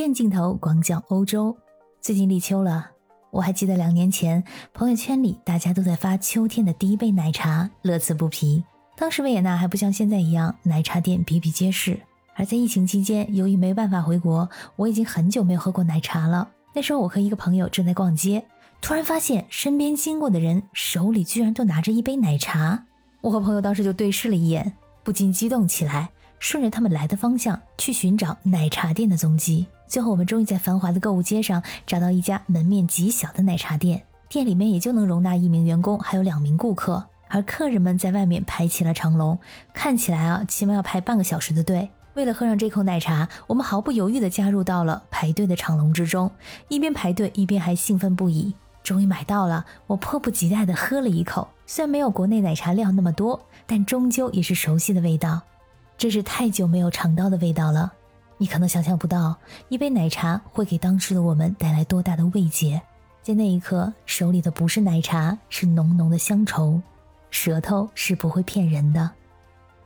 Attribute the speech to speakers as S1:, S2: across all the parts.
S1: 远镜头广角欧洲。最近立秋了，我还记得两年前朋友圈里大家都在发秋天的第一杯奶茶，乐此不疲。当时维也纳还不像现在一样奶茶店比比皆是，而在疫情期间，由于没办法回国，我已经很久没有喝过奶茶了。那时候我和一个朋友正在逛街，突然发现身边经过的人手里居然都拿着一杯奶茶。我和朋友当时就对视了一眼，不禁激动起来，顺着他们来的方向去寻找奶茶店的踪迹。最后，我们终于在繁华的购物街上找到一家门面极小的奶茶店，店里面也就能容纳一名员工，还有两名顾客，而客人们在外面排起了长龙，看起来啊，起码要排半个小时的队。为了喝上这口奶茶，我们毫不犹豫地加入到了排队的长龙之中，一边排队一边还兴奋不已。终于买到了，我迫不及待地喝了一口，虽然没有国内奶茶料那么多，但终究也是熟悉的味道，这是太久没有尝到的味道了。你可能想象不到，一杯奶茶会给当时的我们带来多大的慰藉。在那一刻，手里的不是奶茶，是浓浓的乡愁。舌头是不会骗人的。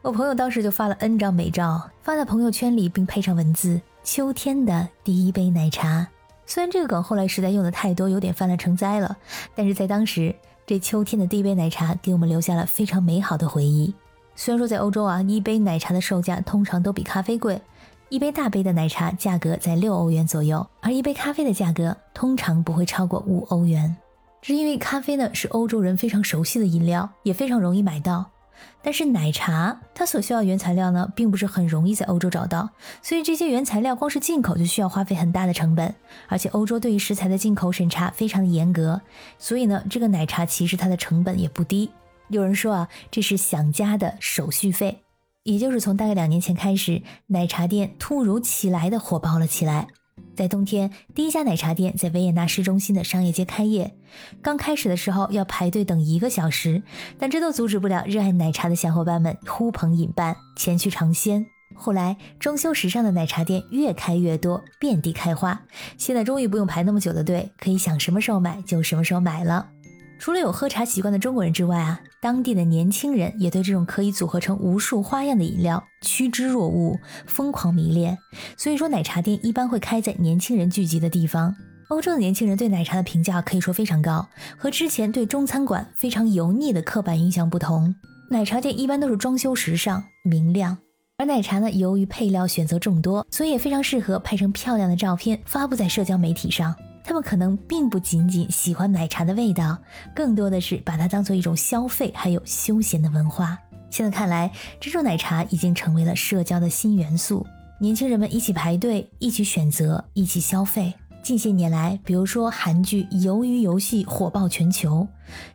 S1: 我朋友当时就发了 N 张美照，发在朋友圈里，并配上文字：“秋天的第一杯奶茶。”虽然这个梗后来实在用的太多，有点泛滥成灾了，但是在当时，这秋天的第一杯奶茶给我们留下了非常美好的回忆。虽然说在欧洲啊，一杯奶茶的售价通常都比咖啡贵。一杯大杯的奶茶价格在六欧元左右，而一杯咖啡的价格通常不会超过五欧元。这是因为咖啡呢是欧洲人非常熟悉的饮料，也非常容易买到。但是奶茶它所需要原材料呢，并不是很容易在欧洲找到，所以这些原材料光是进口就需要花费很大的成本。而且欧洲对于食材的进口审查非常的严格，所以呢，这个奶茶其实它的成本也不低。有人说啊，这是想家的手续费。也就是从大概两年前开始，奶茶店突如其来的火爆了起来。在冬天，第一家奶茶店在维也纳市中心的商业街开业。刚开始的时候要排队等一个小时，但这都阻止不了热爱奶茶的小伙伴们呼朋引伴前去尝鲜。后来，装修时尚的奶茶店越开越多，遍地开花。现在终于不用排那么久的队，可以想什么时候买就什么时候买了。除了有喝茶习惯的中国人之外啊，当地的年轻人也对这种可以组合成无数花样的饮料趋之若鹜，疯狂迷恋。所以说，奶茶店一般会开在年轻人聚集的地方。欧洲的年轻人对奶茶的评价可以说非常高，和之前对中餐馆非常油腻的刻板印象不同，奶茶店一般都是装修时尚、明亮。而奶茶呢，由于配料选择众多，所以也非常适合拍成漂亮的照片发布在社交媒体上。可能并不仅仅喜欢奶茶的味道，更多的是把它当做一种消费，还有休闲的文化。现在看来，这种奶茶已经成为了社交的新元素。年轻人们一起排队，一起选择，一起消费。近些年来，比如说韩剧《鱿鱼游戏》火爆全球，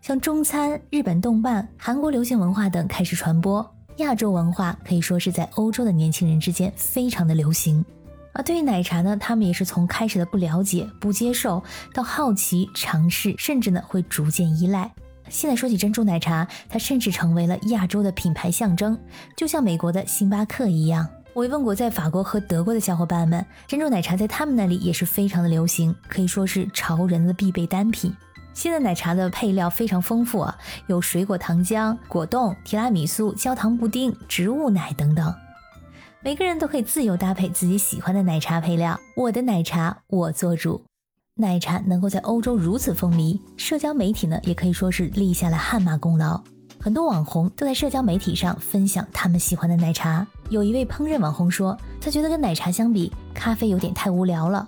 S1: 像中餐、日本动漫、韩国流行文化等开始传播。亚洲文化可以说是在欧洲的年轻人之间非常的流行。而对于奶茶呢，他们也是从开始的不了解、不接受，到好奇、尝试，甚至呢会逐渐依赖。现在说起珍珠奶茶，它甚至成为了亚洲的品牌象征，就像美国的星巴克一样。我问过在法国和德国的小伙伴们，珍珠奶茶在他们那里也是非常的流行，可以说是潮人的必备单品。现在奶茶的配料非常丰富啊，有水果糖浆、果冻、提拉米苏、焦糖布丁、植物奶等等。每个人都可以自由搭配自己喜欢的奶茶配料，我的奶茶我做主。奶茶能够在欧洲如此风靡，社交媒体呢也可以说是立下了汗马功劳。很多网红都在社交媒体上分享他们喜欢的奶茶。有一位烹饪网红说，他觉得跟奶茶相比，咖啡有点太无聊了。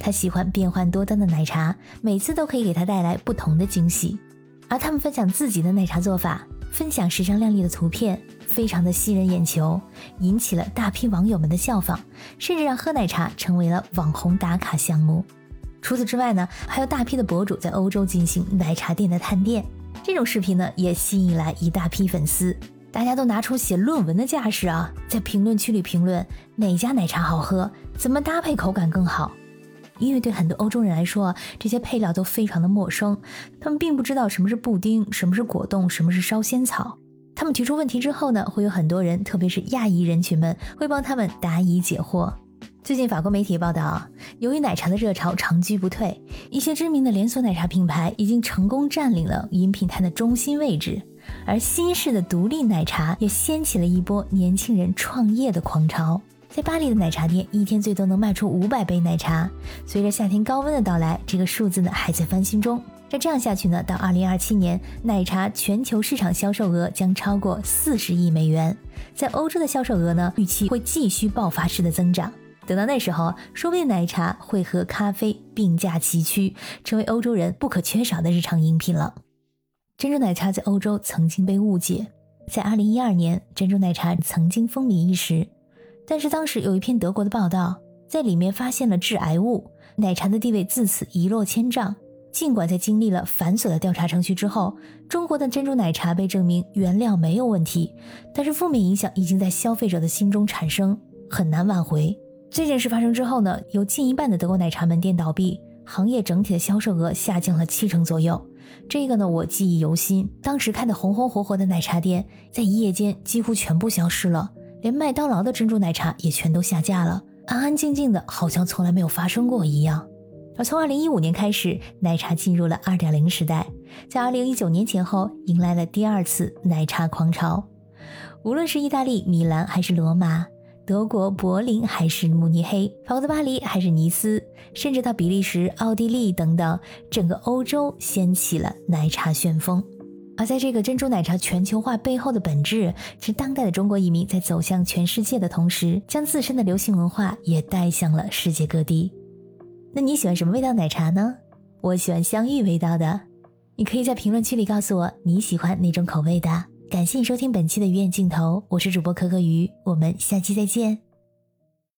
S1: 他喜欢变幻多端的奶茶，每次都可以给他带来不同的惊喜。而他们分享自己的奶茶做法，分享时尚靓丽的图片。非常的吸人眼球，引起了大批网友们的效仿，甚至让喝奶茶成为了网红打卡项目。除此之外呢，还有大批的博主在欧洲进行奶茶店的探店，这种视频呢也吸引来一大批粉丝，大家都拿出写论文的架势啊，在评论区里评论哪家奶茶好喝，怎么搭配口感更好。因为对很多欧洲人来说啊，这些配料都非常的陌生，他们并不知道什么是布丁，什么是果冻，什么是烧仙草。他们提出问题之后呢，会有很多人，特别是亚裔人群们，会帮他们答疑解惑。最近法国媒体报道，由于奶茶的热潮长居不退，一些知名的连锁奶茶品牌已经成功占领了饮品摊的中心位置，而新式的独立奶茶也掀起了一波年轻人创业的狂潮。在巴黎的奶茶店，一天最多能卖出五百杯奶茶。随着夏天高温的到来，这个数字呢还在翻新中。那这样下去呢，到二零二七年，奶茶全球市场销售额将超过四十亿美元。在欧洲的销售额呢，预期会继续爆发式的增长。等到那时候，说不定奶茶会和咖啡并驾齐驱，成为欧洲人不可缺少的日常饮品了。珍珠奶茶在欧洲曾经被误解，在二零一二年，珍珠奶茶曾经风靡一时，但是当时有一篇德国的报道，在里面发现了致癌物，奶茶的地位自此一落千丈。尽管在经历了繁琐的调查程序之后，中国的珍珠奶茶被证明原料没有问题，但是负面影响已经在消费者的心中产生，很难挽回。这件事发生之后呢，有近一半的德国奶茶门店倒闭，行业整体的销售额下降了七成左右。这个呢，我记忆犹新。当时开的红红火火的奶茶店，在一夜间几乎全部消失了，连麦当劳的珍珠奶茶也全都下架了，安安静静的，好像从来没有发生过一样。而从二零一五年开始，奶茶进入了二点零时代，在二零一九年前后迎来了第二次奶茶狂潮。无论是意大利米兰还是罗马，德国柏林还是慕尼黑，法国的巴黎还是尼斯，甚至到比利时、奥地利等等，整个欧洲掀起了奶茶旋风。而在这个珍珠奶茶全球化背后的本质，是当代的中国移民在走向全世界的同时，将自身的流行文化也带向了世界各地。那你喜欢什么味道奶茶呢？我喜欢香芋味道的。你可以在评论区里告诉我你喜欢哪种口味的。感谢你收听本期的鱼眼镜头，我是主播可可鱼，我们下期再见。